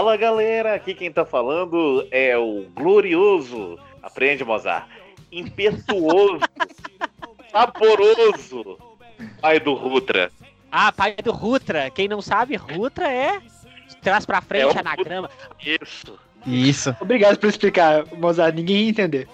Fala galera, aqui quem tá falando é o glorioso, aprende Mozart, impetuoso, saboroso, pai do Rutra. Ah, pai do Rutra. Quem não sabe, Rutra é trás pra frente, É anagrama. Isso. Isso. Obrigado por explicar, Mozart. Ninguém ia entender.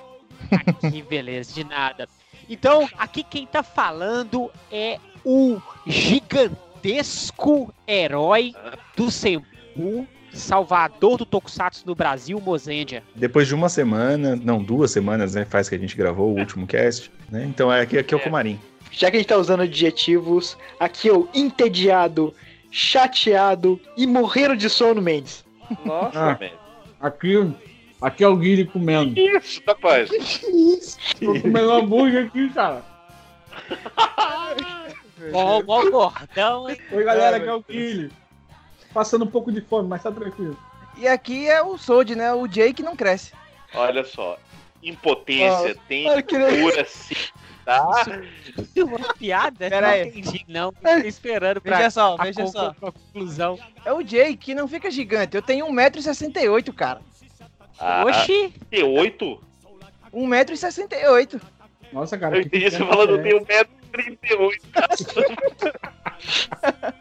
Que beleza, de nada. Então, aqui quem tá falando é o gigantesco herói do Senpu, salvador do Tokusatsu no Brasil, Mozendia. Depois de uma semana, não, duas semanas, né? Faz que a gente gravou o último cast, né? Então é aqui, aqui é o É. Comarim. Já que a gente tá usando adjetivos, aqui é o entediado, chateado e morrendo de sono, Mendes. Nossa, Ah. man. Aqui, aqui é o Guilherme comendo. Isso, rapaz. Tô comendo hambúrguer aqui, cara. Ó, o gordão? Oi, galera, aqui é o Guilherme. Passando um pouco de fome, mas tá tranquilo. E aqui é o Sold, né? O Jay que não cresce. Olha só. Impotência tem olha que legal. cura sim, tá? Isso é uma piada? Pera não aí. entendi, não. Tô esperando pra, Veja só, a veja só. pra conclusão. É o Jay que não fica gigante. Eu tenho 1,68m, cara. Ah, Oxi, tem oito? 1,68m. Nossa, cara. Eu entendi você falando, que é. tem 1,38m.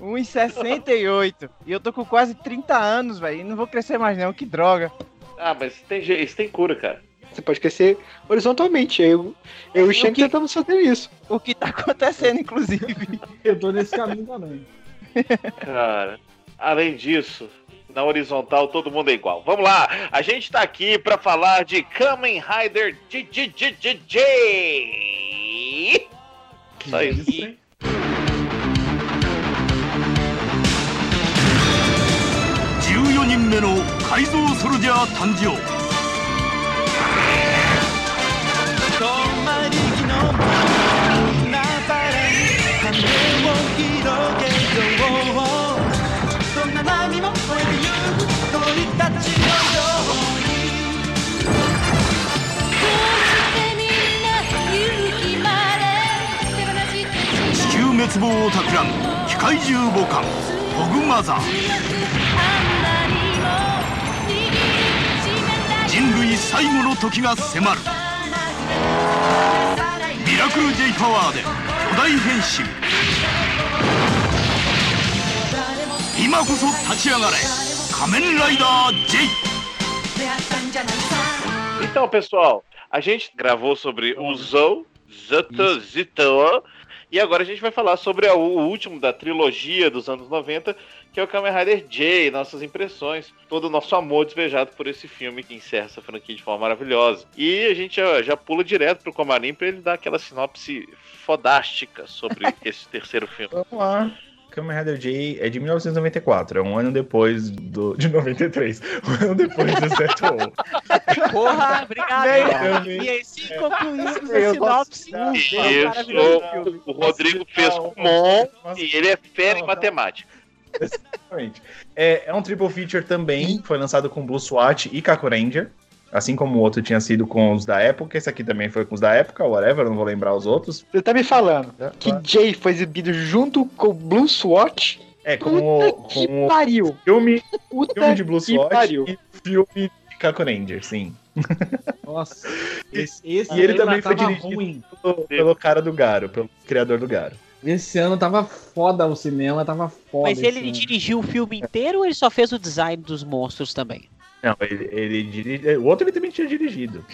1,68. E eu tô com quase 30 anos, velho. E não vou crescer mais, não. Que droga. Ah, mas tem, je- isso tem cura, cara. Você pode crescer horizontalmente. Eu, eu e o Shank que- tentamos fazer isso. O que tá acontecendo, inclusive. Eu tô nesse caminho também. Cara, além disso, na horizontal todo mundo é igual. Vamos lá, a gente tá aqui pra falar de Kamen Rider. Só isso. E- 目の改造ソルジャー誕生。地球滅亡を企む機械獣母艦ホグマザー。最後の時が迫るミラクル J パワーで巨大変身今こそ立ち上がれ仮面ライダー J Então, pessoal, a gente gravou sobre o Zou, Zeta, Zitoa, e agora a gente vai falar sobre a- o último da trilogia dos anos 90, que é o Kamen Rider J, nossas impressões, todo o nosso amor despejado por esse filme que encerra essa franquia de forma maravilhosa. E a gente já, já pula direto pro Comarim pra ele dar aquela sinopse fodástica sobre esse terceiro filme. Vamos lá. Kamen Rider J é de 1994, é um ano depois do. de 93. Um ano depois do Zeto. Porra, obrigado. E assim concluímos a sinopse Isso, o Rodrigo fez com Mon e ele é fera em matemática. Exatamente. É, é um triple feature também, foi lançado com Blue SWAT e Kaku Ranger. Assim como o outro tinha sido com os da época, esse aqui também foi com os da época, whatever, não vou lembrar os outros. Você tá me falando É, que claro. Jay foi exibido junto com o Blue SWAT? É, com o, Puta que com o pariu. filme, Puta filme de Blue que SWAT pariu. e filme de Kaku Ranger, sim. Nossa. Esse, esse E ele ano também foi tava dirigido ruim. Pelo, pelo cara do Garo, pelo criador do Garo. Esse ano tava foda o cinema, tava foda. Mas ele ano. dirigiu o filme inteiro ou ele só fez o design dos monstros também? Não, ele, ele dirige. O outro ele também tinha dirigido.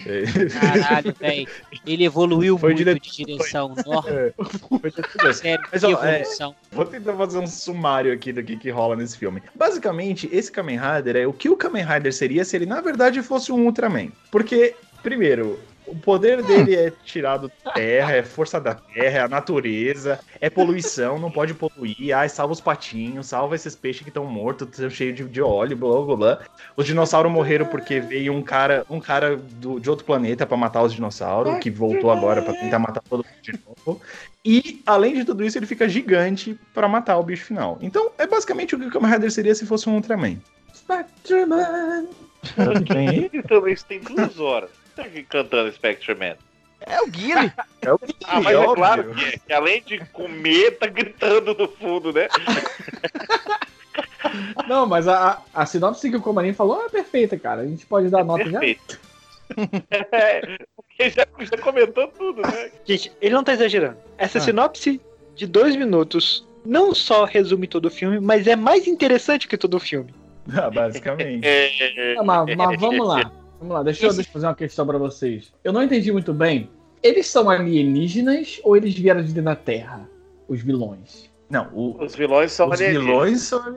Caralho, velho. Ele evoluiu Foi muito de direção. Nossa, É, foi sério, Mas, ó, é-. Vou tentar fazer um sumário aqui do que, que rola nesse filme. Basicamente, esse Kamen Rider é o que o Kamen Rider seria se ele, na verdade, fosse um Ultraman. Porque, primeiro, o poder dele é tirado da terra, é força da terra, é a natureza, é poluição, não pode poluir. Ai, salva os patinhos, salva esses peixes que estão mortos, estão cheios de, de óleo, blá blá blá. Os dinossauros morreram porque veio um cara, um cara do- de outro planeta pra matar os dinossauros, que voltou agora pra tentar matar todo mundo de novo. E, além de tudo isso, ele fica gigante pra matar o bicho final. Então, é basicamente o que o Kamen Rider seria se fosse um Ultraman. Spectreman. Isso tem duas horas. Tá aqui cantando Spectre Man. É o Guile. É o Ah, mas é claro que, que além de comer, tá gritando no fundo, né? Não, mas a, a, a sinopse que o Comarim falou é perfeita, cara. A gente pode dar nota já. Perfeito. É, porque já, já comentou tudo, né? Gente, ele não tá exagerando. Essa Ah. sinopse de dois minutos não só resume todo o filme, mas é mais interessante que todo o filme. Ah, basicamente. É, Ah, mas, mas vamos lá. Vamos lá, deixa eu, deixa eu fazer uma questão pra vocês. Eu não entendi muito bem. Eles são alienígenas ou eles vieram de dentro da Terra? Os vilões. Não, o- Os vilões são os alienígenas. vilões são.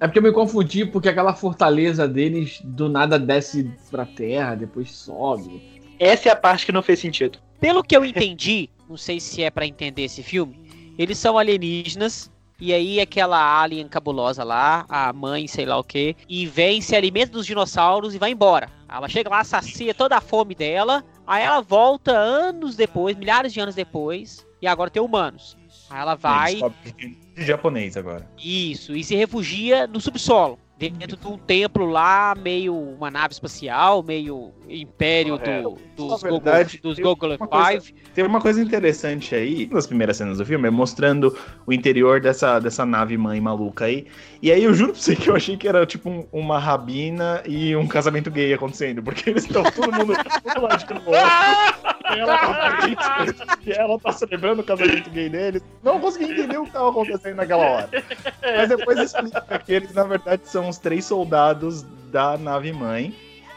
É porque eu me confundi, porque aquela fortaleza deles do nada desce pra terra, depois sobe. Essa é a parte que não fez sentido. Pelo que eu entendi, não sei se é pra entender esse filme, eles são alienígenas. E aí aquela alien cabulosa lá, a mãe, sei lá o que, e vem, se alimenta dos dinossauros e vai embora. Ela chega lá, sacia toda a fome dela, aí ela volta anos depois, milhares de anos depois, e agora tem humanos. Aí ela vai, japonês agora. isso, e se refugia no subsolo. Dentro de um templo lá, meio uma nave espacial, meio império do, dos, Na Google, verdade, dos Google uma coisa- Five. Tem uma coisa interessante aí, nas primeiras cenas do filme, é mostrando o interior dessa, dessa nave mãe maluca aí. E aí eu juro pra você que eu achei que era tipo um- uma rabina e um casamento gay acontecendo, porque eles estão todo mundo todo lado de novo. Ela, tá, e ela tá celebrando o casamento gay deles. Não consegui entender o que tava acontecendo naquela hora. Mas depois explica que eles, na verdade, são os três soldados da nave mãe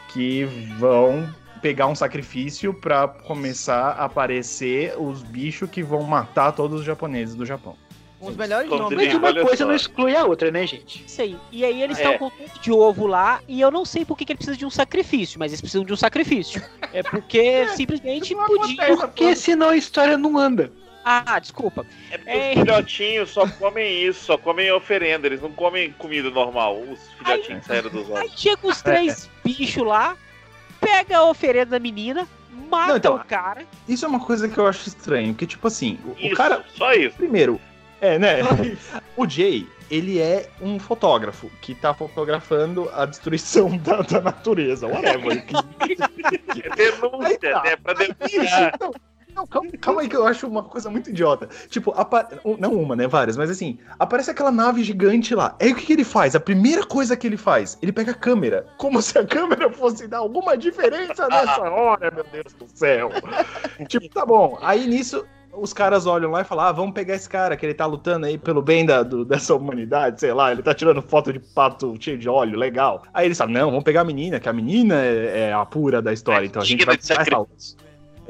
que vão pegar um sacrifício pra começar a aparecer os bichos que vão matar todos os japoneses do Japão. Um dos melhores Como nomes. Mas uma olha coisa só. não exclui a outra, né, gente? Isso aí. E aí eles É. estão com tudo de ovo lá, e eu não sei por que, que eles precisam de um sacrifício, mas eles precisam de um sacrifício. É porque simplesmente não podia. acontece. Porque senão a história não anda. Ah, desculpa. É porque É. os filhotinhos só comem isso, só comem oferenda, eles não comem comida normal. Os filhotinhos saíram dos Aí ovos. chega os três bichos lá, pega a oferenda da menina, mata Não, então, o cara. Isso é uma coisa que eu acho estranho, porque, tipo assim, o, o Isso, cara. só isso. Primeiro, é, né? o Jay, ele é um fotógrafo que tá fotografando a destruição da, da natureza. Whatever. É denúncia, Aí tá. né? Pra Isso, denunciar. não, não, calma, calma aí que eu acho uma coisa muito idiota. Tipo, apa- não uma, né? Várias, mas assim, aparece aquela nave gigante lá. Aí o que, que ele faz? A primeira coisa que ele faz, ele pega a câmera. Como se a câmera fosse dar alguma diferença nessa hora, meu Deus do céu. tipo, tá bom. Aí nisso. Os caras olham lá e falam: Ah, vamos pegar esse cara, que ele tá lutando aí pelo bem da, do- dessa humanidade, sei lá, ele tá tirando foto de pato cheio de óleo, legal. Aí eles falam: Não, vamos pegar a menina, que a menina é, é a pura da história, então a gente vai.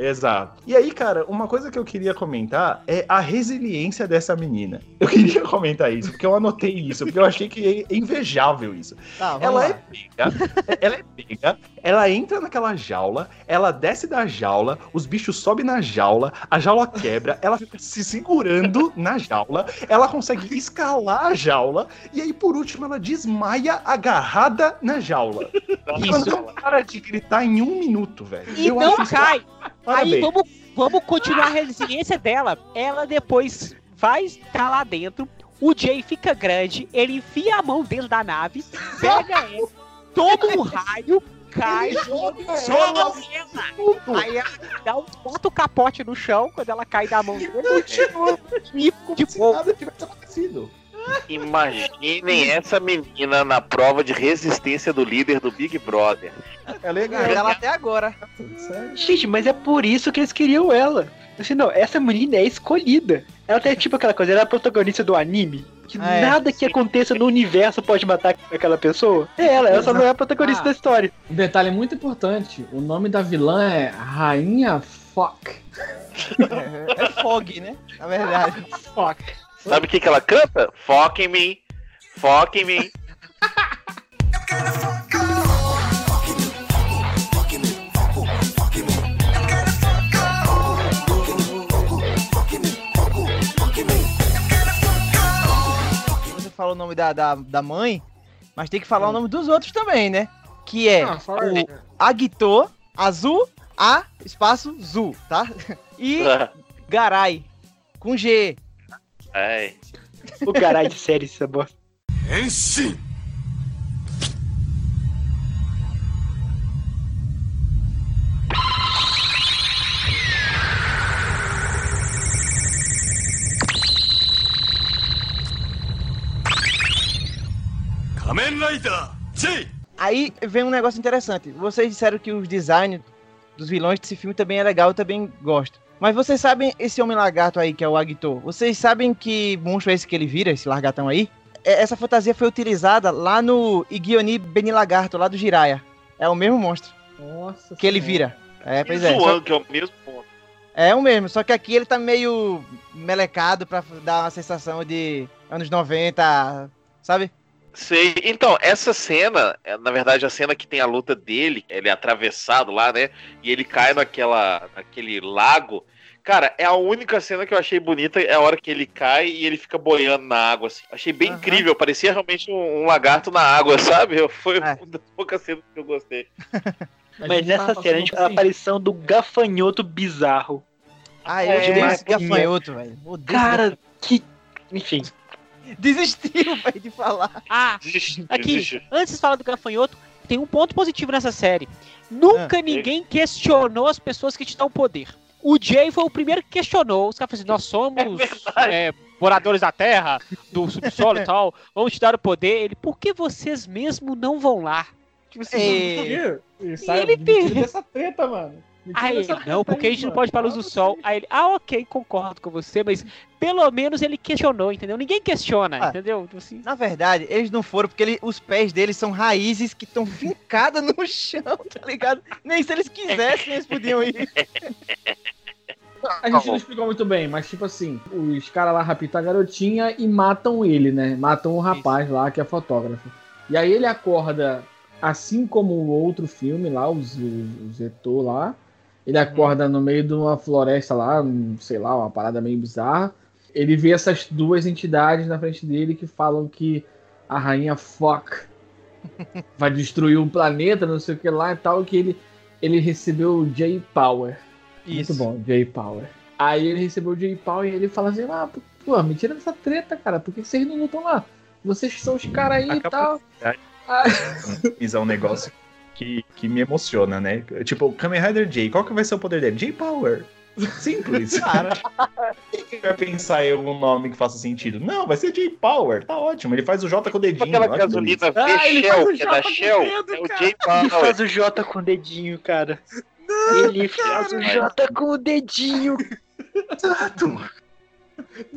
Exato. E aí, cara, uma coisa que eu queria comentar é a resiliência dessa menina. Eu queria comentar isso, porque eu anotei isso, porque eu achei que é invejável isso. Vamos Ela lá. é pega, ela é pega, ela entra naquela jaula, ela desce da jaula, os bichos sobem na jaula, a jaula quebra, ela fica se segurando na jaula, ela consegue escalar a jaula, e aí, por último, ela desmaia agarrada na jaula. Ela Isso. não para de gritar em um minuto, velho. E Eu não acho isso- cai. Aí Parabéns. vamos, vamos continuar a resiliência dela. Ela depois vai estar lá dentro. O Jay fica grande, ele enfia a mão dentro da nave, pega ela, toma um raio, cai, sobe ela. Aí ela dá uns quatro capote no chão quando ela cai da mão dele. E de boa. nada tivesse acontecido. Imaginem essa menina na prova de resistência do líder do Big Brother. É legal. Ela até agora. Gente, mas é por isso que eles queriam ela. Assim, não, essa menina é escolhida. Ela tem tipo aquela coisa, ela é a protagonista do anime. Que Ah, é. nada que aconteça no universo pode matar aquela pessoa. É ela, ela só não é a protagonista Ah. da história. Um detalhe muito importante: o nome da vilã é Rainha Fuck. É, é Fog, né? Na verdade. Fuck. Sabe o que, que ela canta? Foca em mim. Foca em mim. Você falou o nome da, da, da mãe, mas tem que falar o nome dos outros também, né? Que é Ah, o Agito Azul A espaço Zu, tá? E Garai com G. Ai. O caralho de série essa bosta. Enche! Kamen Rider Aí vem um negócio interessante. Vocês disseram que os designs dos vilões desse filme também é legal, eu também gosto. Mas vocês sabem esse homem lagarto aí, que é o Agito? Vocês sabem que monstro é esse que ele vira, esse largatão aí? É, Essa fantasia foi utilizada lá no Igioni Benilagarto, lá do Jiraiya. É o mesmo monstro Nossa. que ele vira. É, pois é. Só- que é o mesmo ponto. É o mesmo, só que aqui ele tá meio melecado pra dar uma sensação de anos 90, sabe? Sei. Então, essa cena, é, na verdade, a cena que tem a luta dele, ele é atravessado lá, né? E ele cai naquela, naquele lago. Cara, é a única cena que eu achei bonita, é a hora que ele cai e ele fica boiando na água, assim. Achei bem Aham. incrível, parecia realmente um, um lagarto na água, sabe? Foi É. uma das poucas cenas que eu gostei. A Mas nessa cena a gente a aparição do gafanhoto bizarro. Ah, eu É, odeio esse gafanhoto, velho. Cara, que. Enfim. Desistiu, velho, de falar. Ah, Desiste, aqui, desiste. antes de falar do gafanhoto, tem um ponto positivo nessa série. Nunca Ah. ninguém questionou as pessoas que te dão poder. O Jay foi o primeiro que questionou. Os caras falaram assim, nós somos verdade. é, moradores da Terra, do subsolo e tal, vamos te dar o poder. Ele, por que vocês mesmo não vão lá? Tipo assim, É. E sai ele tem- dessa treta, mano. Aí ele, não, porque a gente não pode ir pra luz do sol. Aí ele, ah, ok, concordo com você, mas pelo menos ele questionou, entendeu? Ninguém questiona, Ah. entendeu? Tipo Assim, Na verdade, eles não foram porque ele- os pés deles são raízes que estão fincadas no chão, tá ligado? Nem se eles quisessem, eles podiam ir. A gente não explicou muito bem, mas tipo assim, os caras lá raptam a garotinha e matam ele, né? Matam o rapaz lá que é fotógrafo. E aí ele acorda, assim como o outro filme lá, o Zetor lá. Ele acorda no meio de uma floresta lá, um, sei lá, uma parada meio bizarra. Ele vê essas duas entidades na frente dele que falam que a rainha Fock vai destruir o planeta, não sei o que lá e tal, que ele, ele recebeu o J-Power. Muito bom, J Power. Aí ele recebeu o J Power e ele fala assim: Ah, pô, me tira dessa treta, cara. Por que vocês não lutam lá? Vocês são os caras aí e tal. Isso é um negócio que, que me emociona, né? Tipo, o Kamen Rider J, qual que vai ser o poder dele? J-Power. Simples. Quem vai pensar em algum nome que faça sentido? Não, vai ser J-Power. Tá ótimo. Ele faz o J com o dedinho. Aquela gasolina delícia. Ah, ele o que é da J Shell, dedo, é o cara. J Ele Power. faz o J com o dedinho, cara. Ele faz o J com o dedinho.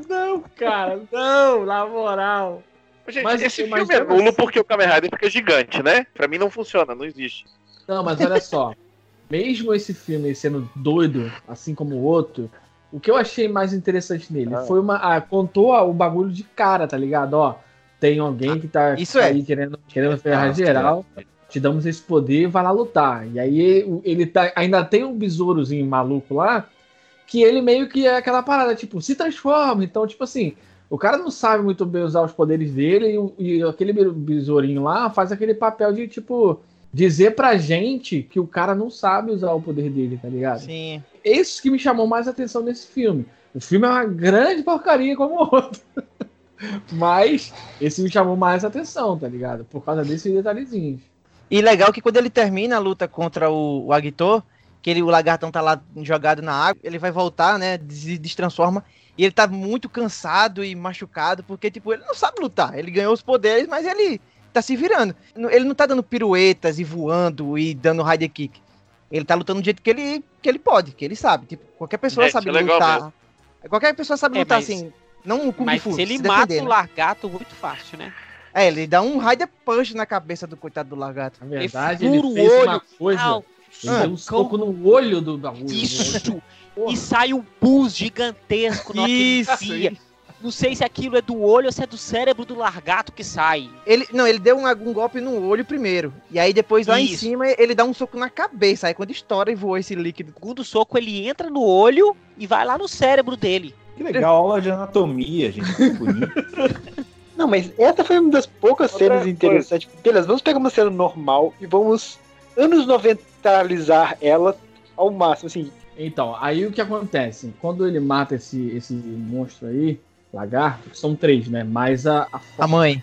Não, cara, não, na moral. Gente, Mas- esse mas filme é eu- nulo porque o Kamen Rider fica gigante, né? Pra mim não funciona, não existe. Não, mas olha só. Mesmo esse filme sendo doido, assim como o outro, o que eu achei mais interessante nele Ah. foi uma. ah, contou o bagulho de cara, tá ligado? Ó, tem alguém que tá isso é. aí querendo, querendo ferrar Ah, geral. Te damos esse poder, vai lá lutar. E aí ele, ele tá, ainda tem um besourozinho maluco lá, que ele meio que é aquela parada, tipo, se transforma. Então, tipo assim, o cara não sabe muito bem usar os poderes dele e, e aquele besourinho lá faz aquele papel de, tipo, dizer pra gente que o cara não sabe usar o poder dele, tá ligado? Sim. Isso que me chamou mais atenção nesse filme. O filme é uma grande porcaria como o outro. Mas esse me chamou mais atenção, tá ligado? Por causa desses detalhezinhos. E legal que quando ele termina a luta contra o, o Agito, que ele, o lagartão tá lá jogado na água, ele vai voltar, né? Se destransforma. E ele tá muito cansado e machucado, porque, tipo, ele não sabe lutar. Ele ganhou os poderes, mas ele tá se virando. Ele não tá dando piruetas e voando e dando rider kick. Ele tá lutando do jeito que ele, que ele pode, que ele sabe. Tipo, qualquer pessoa Gente, sabe é lutar. mesmo. Qualquer pessoa sabe É, lutar mas- assim. Não um Kung mas Fu. se ele se mata defender, o né? largato muito fácil, né? É, ele dá um rider punch na cabeça do coitado do lagarto. Na verdade, Ele ele, o fez uma olho. coisa. Ele deu um soco no olho do bagulho. Isso! Porra. E sai um pus gigantesco na Isso, enfia. Não sei se aquilo é do olho ou se é do cérebro do largato que sai. Ele, não, ele deu um, um golpe no olho primeiro. E aí depois lá em Isso. cima ele dá um soco na cabeça. Aí quando estoura e voa esse líquido. O segundo soco ele entra no olho e vai lá no cérebro dele. Que legal, aula de anatomia, gente. Que bonito. Não, mas essa foi uma das poucas Outra cenas interessantes. Beleza, vamos pegar uma cena normal e vamos anos 90alizar ela ao máximo, assim. Então, aí o que acontece? Quando ele mata esse, esse monstro aí, lagarto, que são três, né? Mais a, a, A mãe.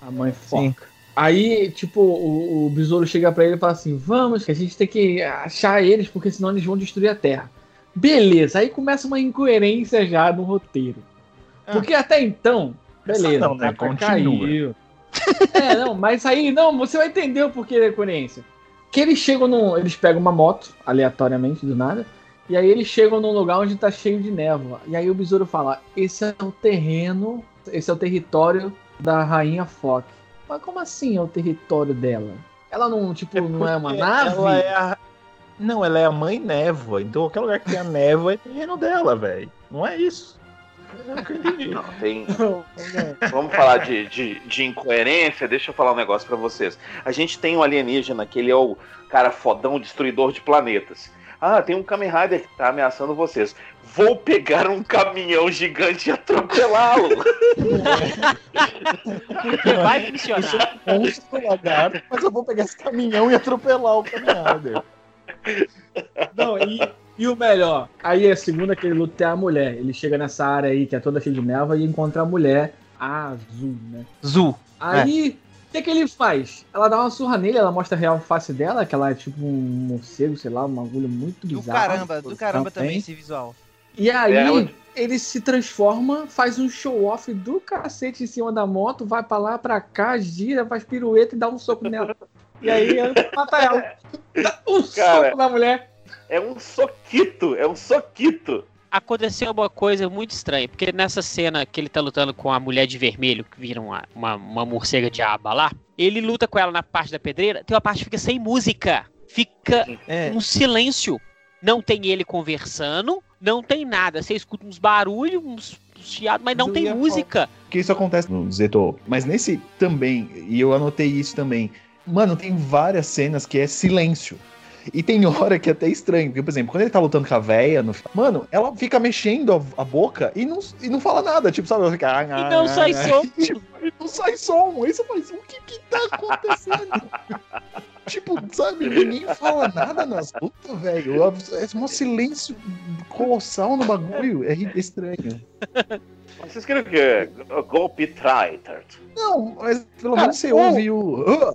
a mãe Sim. foca. Aí, tipo, o, o besouro chega pra ele e fala assim: Vamos, que a gente tem que achar eles, porque senão eles vão destruir a Terra. Beleza, aí começa uma incoerência já no roteiro. Ah. Porque até então, beleza, não, né? caiu. É, não, mas aí, não, você vai entender o porquê da incoerência. Que eles chegam num. Eles pegam uma moto, aleatoriamente, do nada. E aí eles chegam num lugar onde tá cheio de névoa. E aí o besouro fala: esse é o terreno, esse é o território da rainha Fock. Mas como assim é o território dela? Ela não, tipo, não é uma nave? Ela é a... Não, ela é a mãe névoa. Então qualquer lugar que tenha névoa é terreno dela, velho. Não é isso. É o que eu entendi. Não, tem... Vamos falar de, de, de incoerência. Deixa eu falar um negócio pra vocês. A gente tem um alienígena que ele é o cara fodão, destruidor de planetas. Ah, tem um Kamen Rider que tá ameaçando vocês. Vou pegar um caminhão gigante e atropelá-lo. Porque vai funcionar. monstro lagarto, mas eu vou pegar esse caminhão e atropelar o caminhão. Não, e, e o melhor, aí a segunda que ele luta é a mulher. Ele chega nessa área aí que é toda cheia de névoa e encontra a mulher a azul, né? Zu. Aí, o que, que ele faz? Ela dá uma surra nele, ela mostra a real face dela, que ela é tipo um morcego, sei lá, um agulho muito Do bizarro. caramba, do caramba também esse visual. E aí, É, ele se transforma, faz um show-off do cacete em cima da moto, vai pra lá, pra cá, gira, faz pirueta e dá um soco nela. E aí, mata ela. Dá um Cara. soco na mulher. É um soquito, é um soquito. Aconteceu uma coisa muito estranha, porque nessa cena que ele tá lutando com a mulher de vermelho, que vira uma, uma, uma morcega de aba lá, ele luta com ela na parte da pedreira, tem uma parte que fica sem música. Fica É. um silêncio. Não tem ele conversando, não tem nada. Você escuta uns barulhos, uns chiados, mas não tem música. Porque isso acontece no Zeto. Mas nesse também, e eu anotei isso também. Mano, tem várias cenas que é silêncio. E tem hora que é até estranho. Porque, por exemplo, quando ele tá lutando com a véia, no... mano, ela fica mexendo a, a boca e não, e não fala nada. Tipo, sabe? Ela fica. "Ah, E não sai som. Tipo, e não sai som. Aí você fala assim, o que que tá acontecendo? tipo, sabe? Ninguém fala nada nas lutas, velho. É um silêncio colossal no bagulho. É estranho. Vocês querem que é golpe traitor? Não, mas pelo menos você ou- ouve o.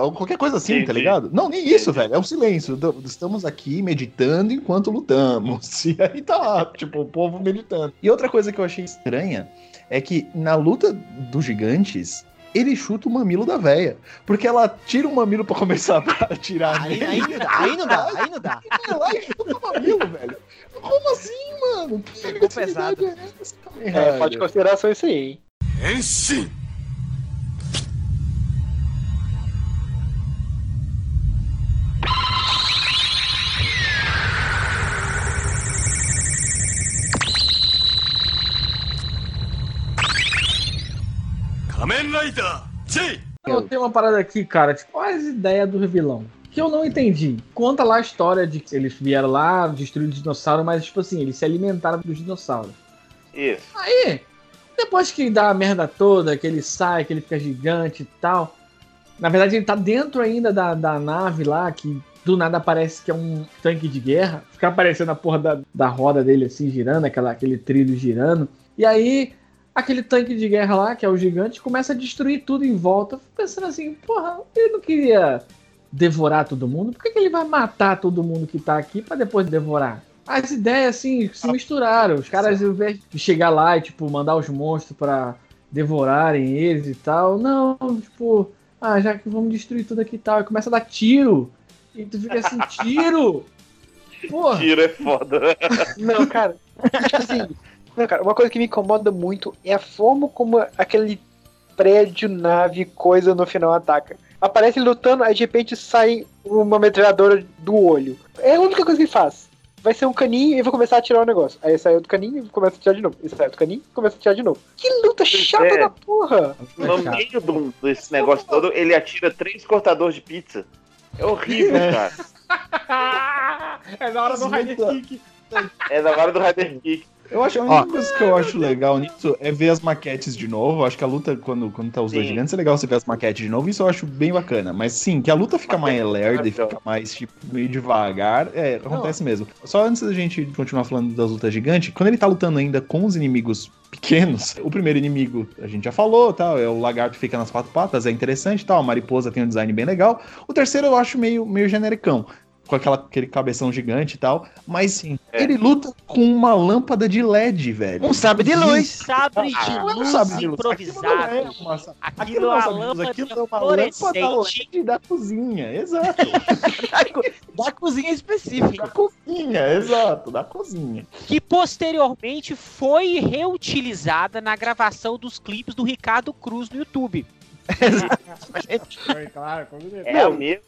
Ou qualquer coisa assim, tá Entendi. ligado? Não, nem isso, velho. É um silêncio. Do- Estamos aqui meditando enquanto lutamos. E aí tá lá, tipo, o povo meditando. E outra coisa que eu achei estranha é que na luta dos gigantes. Ele chuta o mamilo da véia. Porque ela tira o mamilo pra começar a atirar Aí, aí, não dá, aí não dá, aí não dá. Vai lá e chuta o mamilo, velho. Como assim, mano? Que agressividade pesado. é É, pode consideração isso aí, hein? 変 Eu tenho uma parada aqui, cara, tipo, qual é ideia do vilão? que eu não entendi. Conta lá a história de que eles vieram lá, destruíram o dinossauro, mas, tipo assim, eles se alimentaram dos dinossauros. Isso. Aí, depois que dá a merda toda, que ele sai, que ele fica gigante e tal. Na verdade, ele tá dentro ainda da, da nave lá, que do nada parece que é um tanque de guerra. Fica aparecendo a porra da, da roda dele assim, girando, aquela, aquele trilho girando. E aí, aquele tanque de guerra lá, que é o gigante, começa a destruir tudo em volta. Pensando assim, porra, ele não queria devorar todo mundo? Por que, que ele vai matar todo mundo que tá aqui pra depois devorar? As ideias, assim, se misturaram. Os caras, ao invés de chegar lá e, tipo, mandar os monstros pra devorarem eles e tal, não, tipo, ah, já que vamos destruir tudo aqui e tal. E começa a dar tiro. E tu fica assim, tiro! Porra! Tiro é foda. Não, cara. tipo assim, não, cara, uma coisa que me incomoda muito é a forma como aquele prédio, nave, coisa no final ataca. Aparece lutando, aí de repente sai uma metralhadora do olho. É a única coisa que ele faz. Vai ser um caninho e vai começar a tirar o negócio. Aí sai outro caninho e começa a tirar de novo. E sai outro caninho e começa a tirar de novo. Que luta chata é. da porra! No meio do- desse negócio todo, ele atira três cortadores de pizza. É horrível, cara. é na hora do Rider Kick. É da hora do Rider Kick. Eu acho a única coisa que eu acho legal nisso é ver as maquetes de novo. Eu acho que a luta, quando, quando tá os dois Sim. gigantes, é legal você ver as maquetes de novo. Isso eu acho bem bacana. Mas sim, que a luta fica mais lerda e fica mais, tipo, meio devagar. É, acontece mesmo. Só antes da gente continuar falando das lutas gigantes, quando ele tá lutando ainda com os inimigos pequenos, o primeiro inimigo a gente já falou, tal, é o lagarto que fica nas quatro patas, é interessante, tal, a mariposa tem um design bem legal. O terceiro eu acho meio, meio genericão. Com aquela, aquele cabeção gigante e tal. Mas Sim. É. ele luta com uma lâmpada de LED, velho. Um sabre de luz. Sabre de Não é um luz sabre de luz. improvisado. Aquilo não é uma, Aquilo aquilo é não é uma lâmpada aquilo é uma lâmpada. LED da cozinha, exato. Da, da cozinha da específica. cozinha, exato, da cozinha. que posteriormente foi reutilizada na gravação dos clipes do Ricardo Cruz no YouTube. Foi, claro. É a mesma.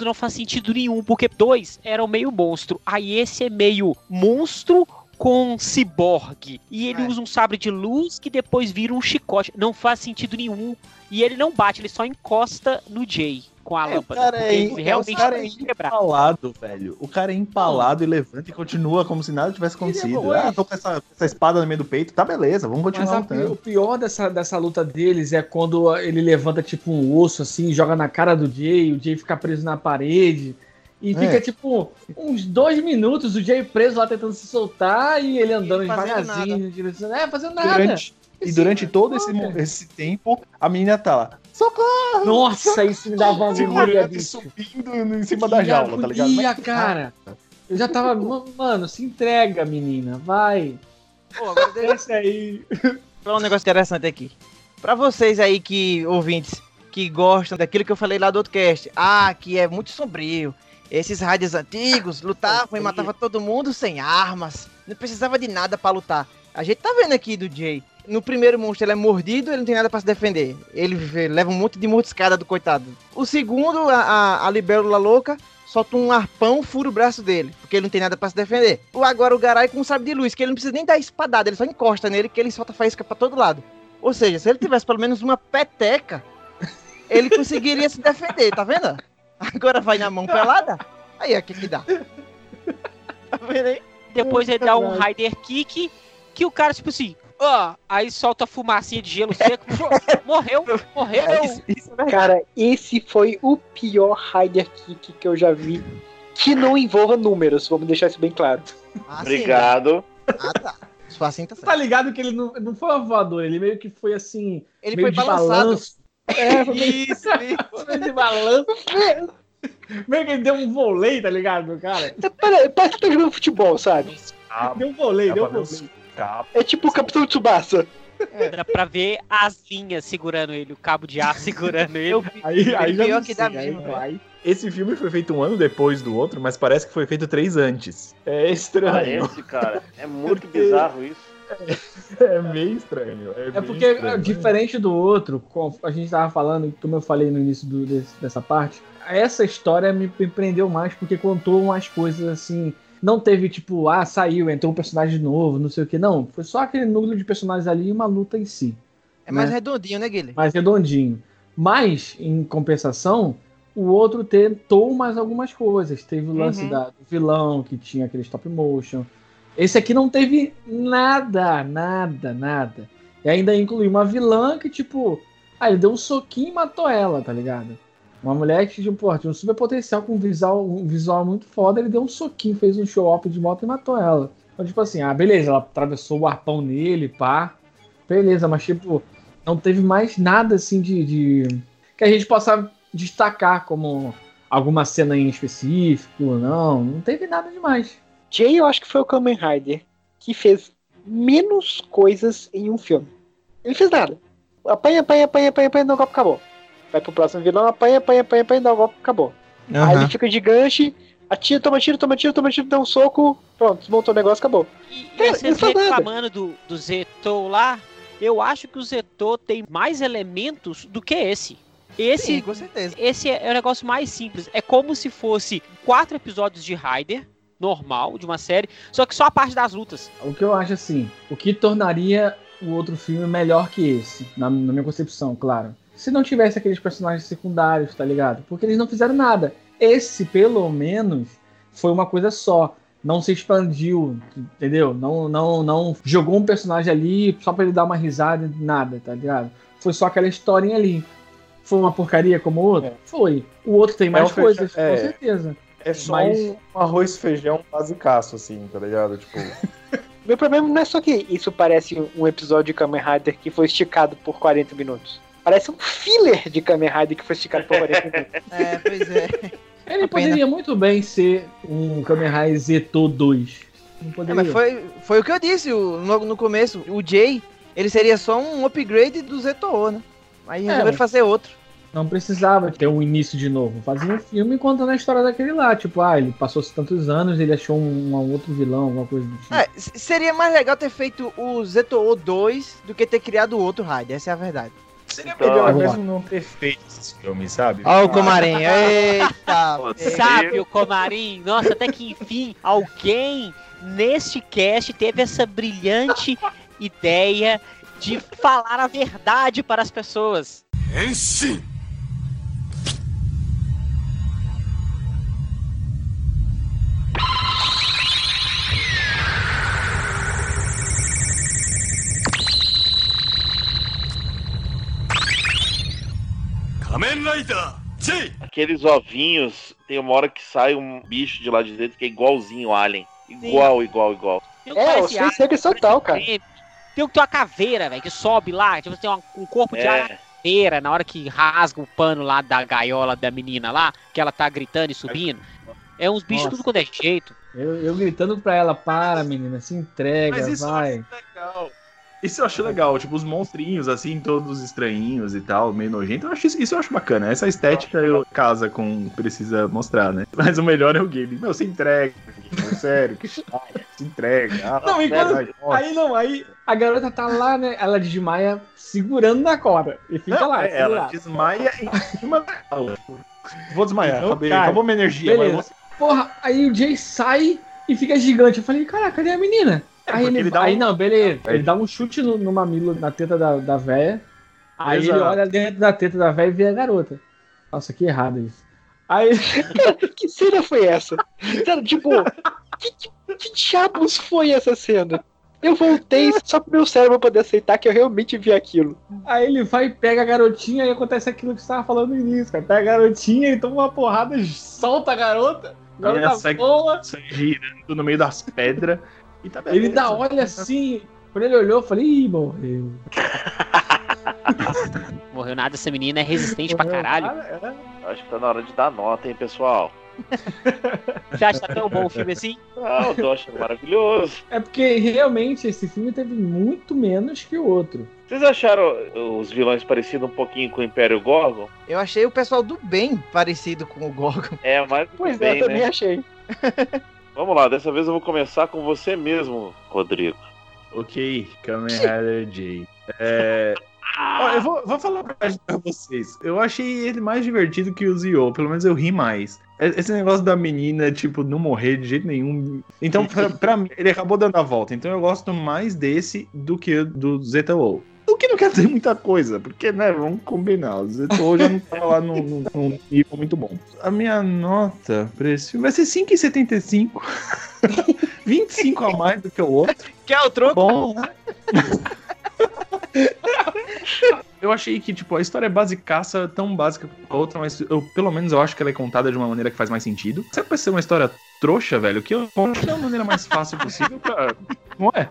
Não faz sentido nenhum, porque dois eram meio monstro. Aí esse é meio monstro com ciborgue. E ele É. usa um sabre de luz que depois vira um chicote. Não faz sentido nenhum. E ele não bate, ele só encosta no Jay com a É, o lâmpada. cara porque é- ele o realmente cara é. Empalado, velho. O cara é empalado e levanta e continua como se nada tivesse acontecido. depois- Ah, tô com essa, essa espada no meio do peito. Tá beleza, vamos Mas continuar a pi- o lutando. pior dessa, dessa luta deles é quando ele levanta tipo um osso assim, joga na cara do Jay, o Jay fica preso na parede. E É. fica tipo uns dois minutos o Jay preso lá tentando se soltar e ele andando E devagarzinho, em direção- é, fazendo nada. Durante, e durante mano. todo esse, esse tempo, a menina tá lá. Socorro! Nossa, isso me dava agonia, bicho. subindo em cima da jaula, tá ligado? agonia, Mas- cara. Eu já tava, "Ma- mano, se entrega, menina, vai. Pô, agora deixa aí. falar um negócio interessante aqui. Pra vocês aí que, ouvintes, que gostam daquilo que eu falei lá do outro cast. Ah, que é muito sombrio. Esses rádios antigos lutavam e matavam todo mundo sem armas. Não precisava de nada pra lutar. A gente tá vendo aqui do Jay. No primeiro monstro ele é mordido, ele não tem nada pra se defender. Ele leva um monte de mordiscada do coitado. O segundo, a, a, a libélula louca, solta um arpão, fura o braço dele, porque ele não tem nada pra se defender. O agora o Garai com um sabre de luz, que ele não precisa nem dar espadada, ele só encosta nele, que ele solta faísca pra todo lado. Ou seja, se ele tivesse pelo menos uma peteca, ele conseguiria se defender, tá vendo? Agora vai na mão pelada, aí é o que que dá. Tá vendo aí? Depois ele dá um Rider Kick, que o cara, tipo assim, ó, aí solta a fumacinha de gelo seco, morreu, morreu. É, isso, isso é. Cara, esse foi o pior Rider Kick que eu já vi. Que não envolva números, vamos deixar isso bem claro. Ah, sim. Obrigado. Ah, tá. Assim, tá Tá ligado que ele não, não foi uma voadora, ele meio que foi assim. Ele meio foi de balançado. balanço. É, foi meio, Isso, isso. foi de balanço. Meio que ele deu um vôlei, tá ligado, cara? Pera- Parece que tá jogando futebol, sabe? Ah, Deu um vôlei, dá deu um pra É tipo o Capitão Tsubasa. Dá pra ver as linhas segurando ele, o cabo de ar segurando ele. Eu, Aí, aí já que dá aí mesmo, vai. Esse filme foi feito um ano depois do outro, mas parece que foi feito três antes. É estranho. Parece, cara. É muito Porque- bizarro isso. É meio estranho. É, É bem porque, estranho. diferente do outro, como a gente tava falando, como eu falei no início do- desse- dessa parte, essa história me me prendeu mais porque contou umas coisas assim. Não teve tipo, ah, saiu, entrou um personagem novo, não sei o que. Não, foi só aquele núcleo de personagens ali e uma luta em si. é mais Né? redondinho, né, Guilherme? mais redondinho. Mas, em compensação, o outro tentou mais algumas coisas. Teve o lance Uhum. da, do vilão, que tinha aquele stop motion. Esse aqui não teve nada, nada, nada. E ainda incluiu uma vilã que, tipo, ah, ele deu um soquinho e matou ela, tá ligado? Uma mulher que, tipo, pô, tinha um super potencial com um visual, um visual muito foda, ele deu um soquinho, fez um show-up de moto e matou ela. Então, tipo assim, ah, beleza, ela atravessou o arpão nele, pá. Beleza, mas, tipo, não teve mais nada assim de, de- que a gente possa destacar como alguma cena em específico, não, não teve nada demais. Jay, eu acho que foi o Kamen Rider que fez menos coisas em um filme. Ele fez nada. Apanha, apanha, apanha, apanha, apanha, golpe, acabou. Vai pro próximo vilão, apanha, apanha, apanha, apanha, dá um golpe, acabou. Aí ele fica de gancho, atira, toma tiro, toma tiro, toma tiro, dá um soco, pronto, desmontou o negócio, acabou. E, e Cara, faz nada. reclamando do, do Zetou lá, eu acho que o Zetou tem mais elementos do que esse. Esse, Sim, com certeza. esse é o negócio mais simples. É como se fosse quatro episódios de Rider, normal, de uma série, só que só a parte das lutas. O que eu acho assim, o que tornaria o outro filme melhor que esse, na, na minha concepção, claro. Se não tivesse aqueles personagens secundários, tá ligado? Porque eles não fizeram nada. Esse, pelo menos, foi uma coisa só. Não se expandiu, entendeu? Não, não, não jogou um personagem ali só pra ele dar uma risada e nada, tá ligado? Foi só aquela historinha ali. Foi uma porcaria como o outro? É. Foi. O outro tem mais um fecha- coisas, é. com certeza. É só Mas- um arroz e feijão basicaço, assim, tá ligado? Tipo, Meu problema não é só que isso parece um episódio de Kamen Rider que foi esticado por 40 minutos. Parece um filler de Kamen Rider que foi esticado por 40 minutos. É, pois é. Ele poderia muito bem ser um Kamen Rider Zeto 2. Não É, poderia. mas foi, foi o que eu disse o- no, no começo. O Jay, ele seria só um upgrade do Zetoo, né? Aí resolveram mas- fazer outro. Não precisava ter um início de novo. Fazia um filme contando a história daquele lá. Tipo, ah, ele passou-se tantos anos, ele achou um, um outro vilão, alguma coisa do tipo. É, seria mais legal ter feito o Zetoo 2 do que ter criado outro Raider, essa é a verdade. Seria Então, melhor lá. mesmo não ter feito esses filmes, sabe? Ó o Comarim, eita! Sabe, o Comarim? Nossa, até que enfim, alguém neste cast teve essa brilhante ideia de falar a verdade para as pessoas. 変 Sim! Aqueles ovinhos, tem uma hora que sai um bicho de lá de dentro que é igualzinho o Alien. Igual, Sim. igual, igual. É, eu sei o é total, cara. Tem, tem uma caveira, velho, que sobe lá, tipo, tem um corpo de é. alien caveira, na hora que rasga o pano lá da gaiola da menina lá, que ela tá gritando e subindo. É uns bichos Nossa. tudo quanto é jeito. Eu, eu, gritando pra ela, para, menina, se entrega, vai. É legal. Isso eu acho legal, tipo, os monstrinhos, assim, todos estranhinhos e tal, meio nojento. Eu acho isso, isso eu acho bacana. Essa estética eu casa com precisa mostrar, né? Mas o melhor é o game. Meu, se entrega, sério, que chato, se entrega. Ah, Não, e morre. Aí não, aí a garota tá lá, né? Ela desmaia segurando na corda. E fica Não, lá, é, ela desmaia em cima da aula. Vou desmaiar, Então, acabei, cara, acabou minha energia. beleza. mas Porra, aí o Jay sai e fica gigante. Eu falei, cara, cadê a menina? É, aí ele, ele dá aí um- não, beleza. É. Ele dá um chute no, no mamilo, na teta da, da véia. Aí ele Exato. olha dentro da teta da véia e vê a garota. Nossa, que errado isso. Aí que cena foi essa? Cara, tipo, que, que, que diabos foi essa cena? Eu voltei só pro meu cérebro poder aceitar que eu realmente vi aquilo. Aí ele vai e pega a garotinha e acontece aquilo que você tava falando no início, cara. Pega a garotinha, ele toma uma porrada, solta a garota, a garota Ela sai- sai girando no meio das pedras. E tá ele dá olha assim. Quando ele olhou, eu falei, ih, morreu. Morreu nada, essa menina é resistente pra caralho. Cara, acho que tá na hora de dar nota, hein, pessoal. Você acha que tá tão bom o filme assim? Ah, eu tô achando maravilhoso. É porque realmente esse filme teve muito menos que o outro. Vocês acharam os vilões parecidos um pouquinho com o Império Gorgon? Eu achei o pessoal do bem parecido com o Gorgon. É, mas Pois é, bem, eu também né? achei. Vamos lá, dessa vez eu vou começar com você mesmo, Rodrigo. Ok, Kamen Rider J. É... Ó, eu vou, vou falar pra, pra vocês. Eu achei ele mais divertido que o Zio. Pelo menos eu ri mais. E- Esse negócio da menina, tipo, não morrer de jeito nenhum. Então, pra, pra mim, ele acabou dando a volta. Então eu gosto mais desse do que do ZTO. O que não quer dizer muita coisa, porque, né, vamos combinar. O já não tava lá num, num- num nível muito bom. A minha nota pra esse filme vai ser 5,75. 25 a mais do que o outro. Quer o troco? Bom, né? Eu achei que, tipo, a história é basicaça, tão básica quanto a outra, mas eu, pelo menos eu acho que ela é contada de uma maneira que faz mais sentido. Se vai ser uma história trouxa, velho, que eu conto da maneira mais fácil possível pra. Não é?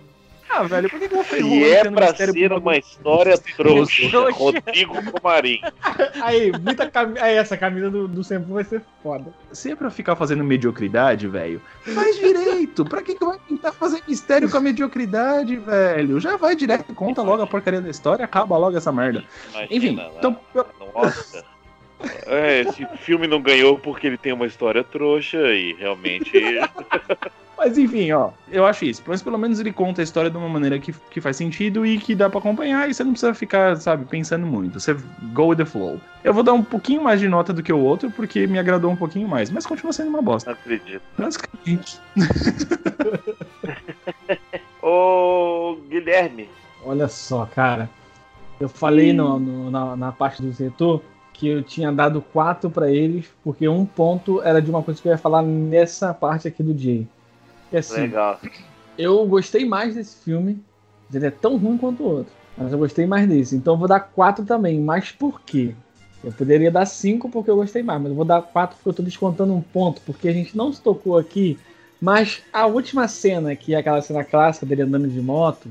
Ah, velho, por que, que eu E é pra ser uma história trouxa, Trouxa. Rodrigo Comarim. Aí, muita cam... aí essa camisa do, do Senpu vai ser foda. Se é pra ficar fazendo mediocridade, velho, faz direito. Pra que, que vai tentar fazer mistério com a mediocridade, velho? Já vai direto, conta logo a porcaria da história, acaba logo essa merda. Imagina, Enfim, né? então, Nossa. É, esse filme não ganhou porque ele tem uma história trouxa e realmente. Mas enfim, ó, eu acho isso. Mas pelo menos ele conta a história de uma maneira que, que faz sentido e que dá pra acompanhar e você não precisa ficar, sabe, pensando muito. Você go with the flow. Eu vou dar um pouquinho mais de nota do que o outro porque me agradou um pouquinho mais, mas continua sendo uma bosta. Não acredito. Basicamente. Ô, Guilherme. Olha só, cara. Eu falei no, no- na, na parte do setor que eu tinha dado quatro pra eles, porque um ponto era de uma coisa que eu ia falar nessa parte aqui do Jay. Que assim, Legal. eu gostei mais desse filme. Ele é tão ruim quanto o outro. Mas eu gostei mais desse. Então eu vou dar quatro também. Mas por quê? Eu poderia dar cinco porque eu gostei mais, mas eu vou dar quatro porque eu tô descontando um ponto, porque a gente não se tocou aqui. Mas a última cena, que é aquela cena clássica dele andando de moto,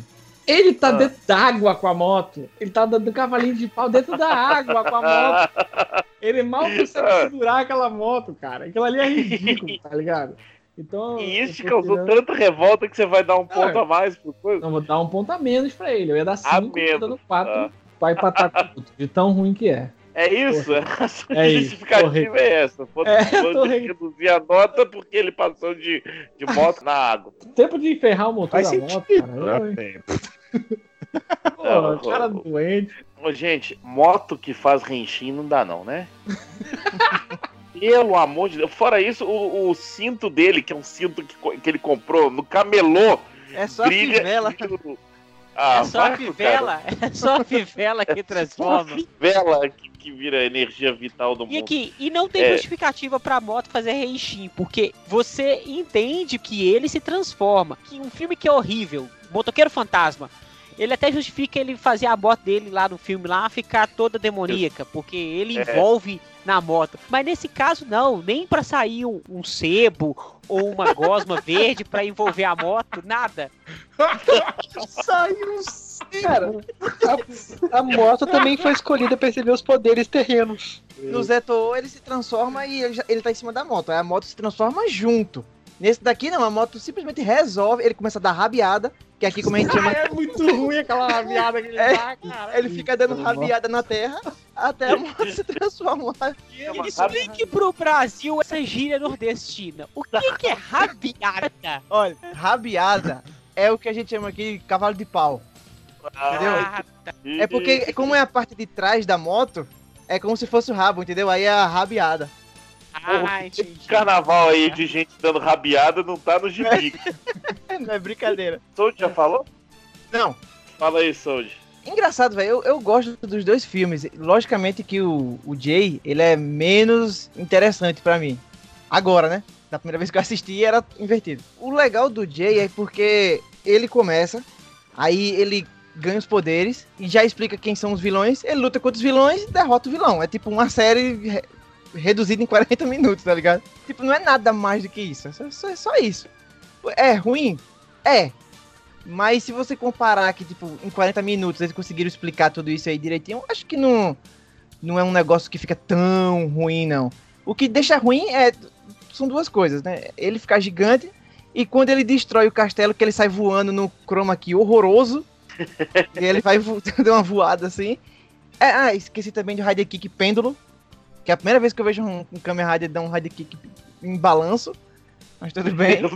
ele tá Ah. dentro d'água com a moto. Ele tá dando cavalinho de pau dentro da água com a moto. Ele mal consegue Ah. segurar aquela moto, cara. Aquilo ali é ridículo, tá ligado? Então. E isso te causou tirando- tanta revolta que você vai dar um ponto Ah. a mais por coisa? Não, vou dar um ponto a menos pra ele. Eu ia dar A 5, menos, dando 4. ah. Vai empatar tudo. De tão ruim que é. É isso? A sua É isso, justificativa é essa. Vou, É, vou reduzir a nota porque ele passou de, de moto na água. Tempo de ferrar o motor Faz da moto, sentido. cara. Tempo. Pô, Não, cara doente. Gente, moto que faz renchim não dá não, né? Pelo amor de Deus. Fora isso, o, o cinto dele, que é um cinto que, que ele comprou no camelô, É só a brilha. fivela. Ah, é só a vai pro fivela, é só a fivela que Só a transforma. fivela que, que vira a energia vital do mundo. E aqui, e não tem É. justificativa pra moto fazer reenchim, porque você entende que ele se transforma. Que um filme que é horrível, Motoqueiro Fantasma, ele até justifica ele fazer a moto dele lá no filme lá ficar toda demoníaca, porque ele É. envolve na moto. Mas nesse caso não, nem pra sair um, um sebo ou uma gosma verde pra envolver a moto, nada. Saiu Cara, a, a moto também foi escolhida pra receber os poderes terrenos. No Zeto, ele se transforma e ele, já- ele tá em cima da moto. Aí a moto se transforma junto. Nesse daqui, não, a moto simplesmente resolve, ele começa a dar rabiada, que aqui como a gente chama, é muito ruim aquela rabiada que ele É, dá, cara. ele fica dando rabiada na terra até a moto se transformar. uma Explique pro Brasil essa gíria nordestina. O que, que é rabiada? Olha, rabiada é o que a gente chama aqui de cavalo de pau. Entendeu? Ah, É porque, como é a parte de trás da moto, é como se fosse o rabo, entendeu? Aí é a rabiada. Ah, entendi. Carnaval aí de gente dando rabiada não tá no gibi. Não é brincadeira. Sold já falou? Não. Fala aí, Sold. Engraçado, velho. Eu, eu gosto dos dois filmes. Logicamente que o, o Jay, ele é menos interessante pra mim. Agora, né? Da primeira vez que eu assisti era invertido. O legal do Jay é porque ele começa, aí ele ganha os poderes e já explica quem são os vilões. Ele luta contra os vilões e derrota o vilão. É tipo uma série re- reduzida em 40 minutos, tá ligado? Tipo, não é nada mais do que isso. É só, só- é isso. É ruim? É. Mas se você comparar que, tipo, em 40 minutos eles conseguiram explicar tudo isso aí direitinho, eu acho que não, não é um negócio que fica tão ruim, não. O que deixa ruim é. São duas coisas, né? Ele ficar gigante e quando ele destrói o castelo, que ele sai voando no chroma key horroroso. e ele vai dando uma voada assim. É, ah, esqueci também de Rider Kick pêndulo. Que é a primeira vez que eu vejo um, um Kamen Rider dar um Rider Kick em balanço. Mas tudo bem.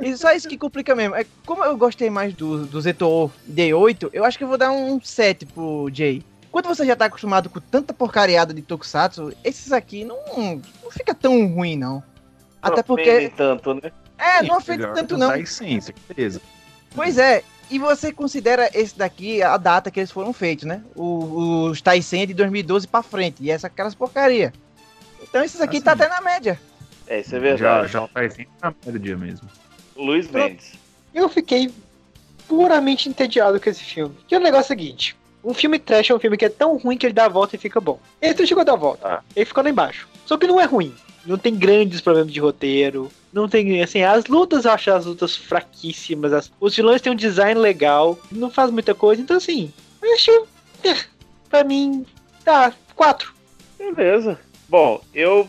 E só isso que complica mesmo. É, como eu gostei mais do, do Zeto D8, eu acho que eu vou dar um 7 pro Jay. Quando você já tá acostumado com tanta porcariada de Tokusatsu, esses aqui não, não fica tão ruim, não. Até porque. Ofendem tanto, né? É, não Melhor tanto não. a essência, beleza. Pois é. E você considera esse daqui a data que eles foram feitos, né? O- Os Taisen é de 2012 pra frente. E essa aquelas porcaria. Então esses aqui Assim. tá até na média. É, isso é Já, verdade. já tá sempre na média mesmo. Luiz Mendes. Eu fiquei puramente entediado com esse filme. E o negócio é o seguinte: um filme trash é um filme que é tão ruim que ele dá a volta e fica bom. Esse não chegou a dar a volta. Ah. Ele ficou lá embaixo. Só que não é ruim. Não tem grandes problemas de roteiro. Não tem, assim, as lutas eu acho as lutas fraquíssimas. as- os vilões têm um design legal. Não faz muita coisa. Então, assim, eu achei. é, Pra mim, tá. Quatro. Beleza. Bom, eu.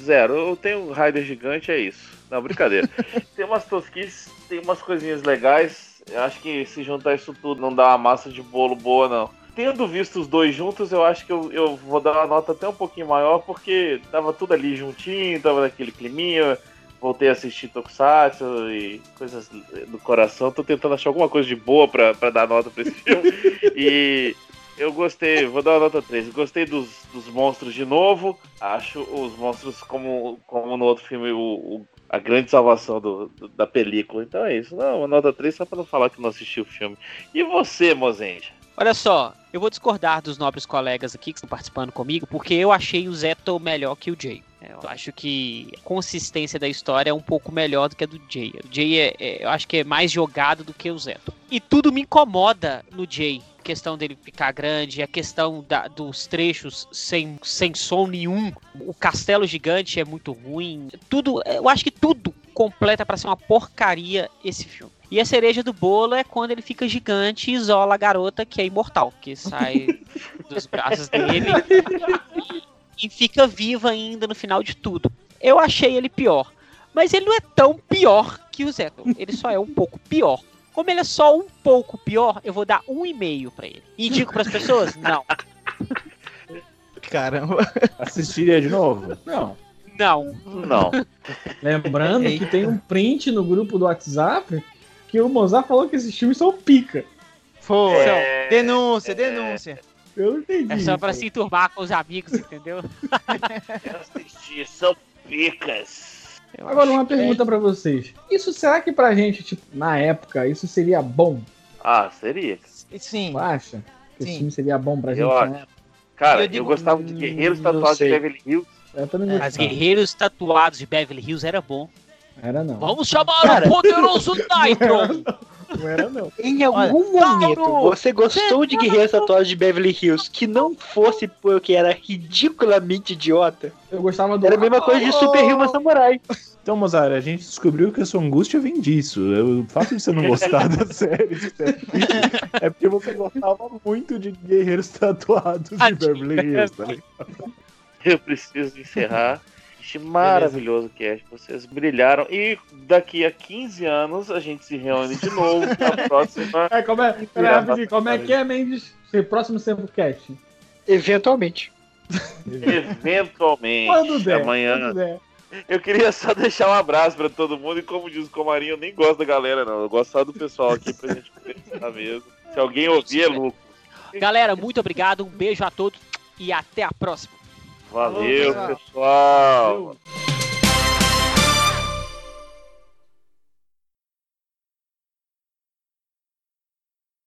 Zero. Eu tenho um Raider gigante, é isso. Não, brincadeira. tem umas tosquices, tem umas coisinhas legais. Eu acho que se juntar isso tudo não dá uma massa de bolo boa, não. Tendo visto os dois juntos, eu acho que eu, eu vou dar uma nota até um pouquinho maior, porque tava tudo ali juntinho, tava naquele climinha. Voltei a assistir Tokusatsu e coisas do coração. Tô tentando achar alguma coisa de boa pra, pra dar nota pra esse filme. E eu gostei, vou dar uma nota 3. Gostei dos, dos monstros de novo. Acho os monstros, como, como no outro filme, o, o- a grande salvação do, do- da película. Então é isso. Não, uma nota 3 só pra não falar que não assisti o filme. E você, Mozende? Olha só, eu vou discordar dos nobres colegas aqui que estão participando comigo, porque eu achei o Zeto melhor que o Jay. Eu acho que a consistência da história é um pouco melhor do que a do Jay. O Jay é, é- eu acho que é mais jogado do que o Zeto. E tudo me incomoda no Jay. A questão dele ficar grande, a questão da- dos trechos sem, sem som nenhum. O castelo gigante é muito ruim. Tudo, eu acho que tudo completa pra ser uma porcaria esse filme. E a cereja do bolo é quando ele fica gigante e isola a garota que é imortal, que sai dos braços dele e fica viva ainda no final de tudo. Eu achei ele pior, mas ele não é tão pior que o Zeto. Ele só é um pouco pior. Como ele é só um pouco pior, eu vou dar um e meio pra ele. Indico pras pessoas? Não. Caramba. Assistiria de novo? Não. Não. Não. Lembrando que tem um print no grupo do WhatsApp que o Mozart falou que esses filmes são pica. Foi. É, denúncia, denúncia. Eu não entendi. É só pra se enturmar com os amigos, entendeu? Eu assisti, são picas. Eu Agora uma é- pergunta pra vocês. Isso será que pra gente, tipo, na época, isso seria bom? Ah, seria. Sim. Tu acha? Que Sim. esse filme seria bom pra gente Eu na época? Cara, Eu eu, digo- gostava de Guerreiros Hum, Tatuados de. Beverly Hills. Eu também Mas gostava. Guerreiros Tatuados de Beverly Hills era bom. Era não. Vamos chamar Cara. o poderoso Nitro! Não era não. Em algum Olha, momento Tauro, você gostou de Guerreiros Tatuados de Beverly Hills que não fosse porque era ridiculamente idiota? Eu gostava do. Era a mesma coisa de Super Human Samurai. Então, Mozart, a gente descobriu que a sua angústia vem disso. O fato de você não gostar da série é porque você gostava muito de guerreiros tatuados de Beverly Hills. Tá ligado? Eu preciso encerrar este maravilhoso cast. Vocês brilharam. E daqui a 15 anos a gente se reúne de novo na próxima. É, como é, pera, rapidinho, como é que é, Mendes? Seu próximo Sempocast? Eventualmente. Eventualmente. Quando der. amanhã. Quando der. Eu queria só deixar um abraço pra todo mundo. E como diz o Comarinho, eu nem gosto da galera, não. Eu gosto só do pessoal aqui pra gente conversar mesmo. Se alguém ouvir, é lucro. Galera, muito obrigado, um beijo a todos e até a próxima. Valeu, Falou, pessoal. pessoal.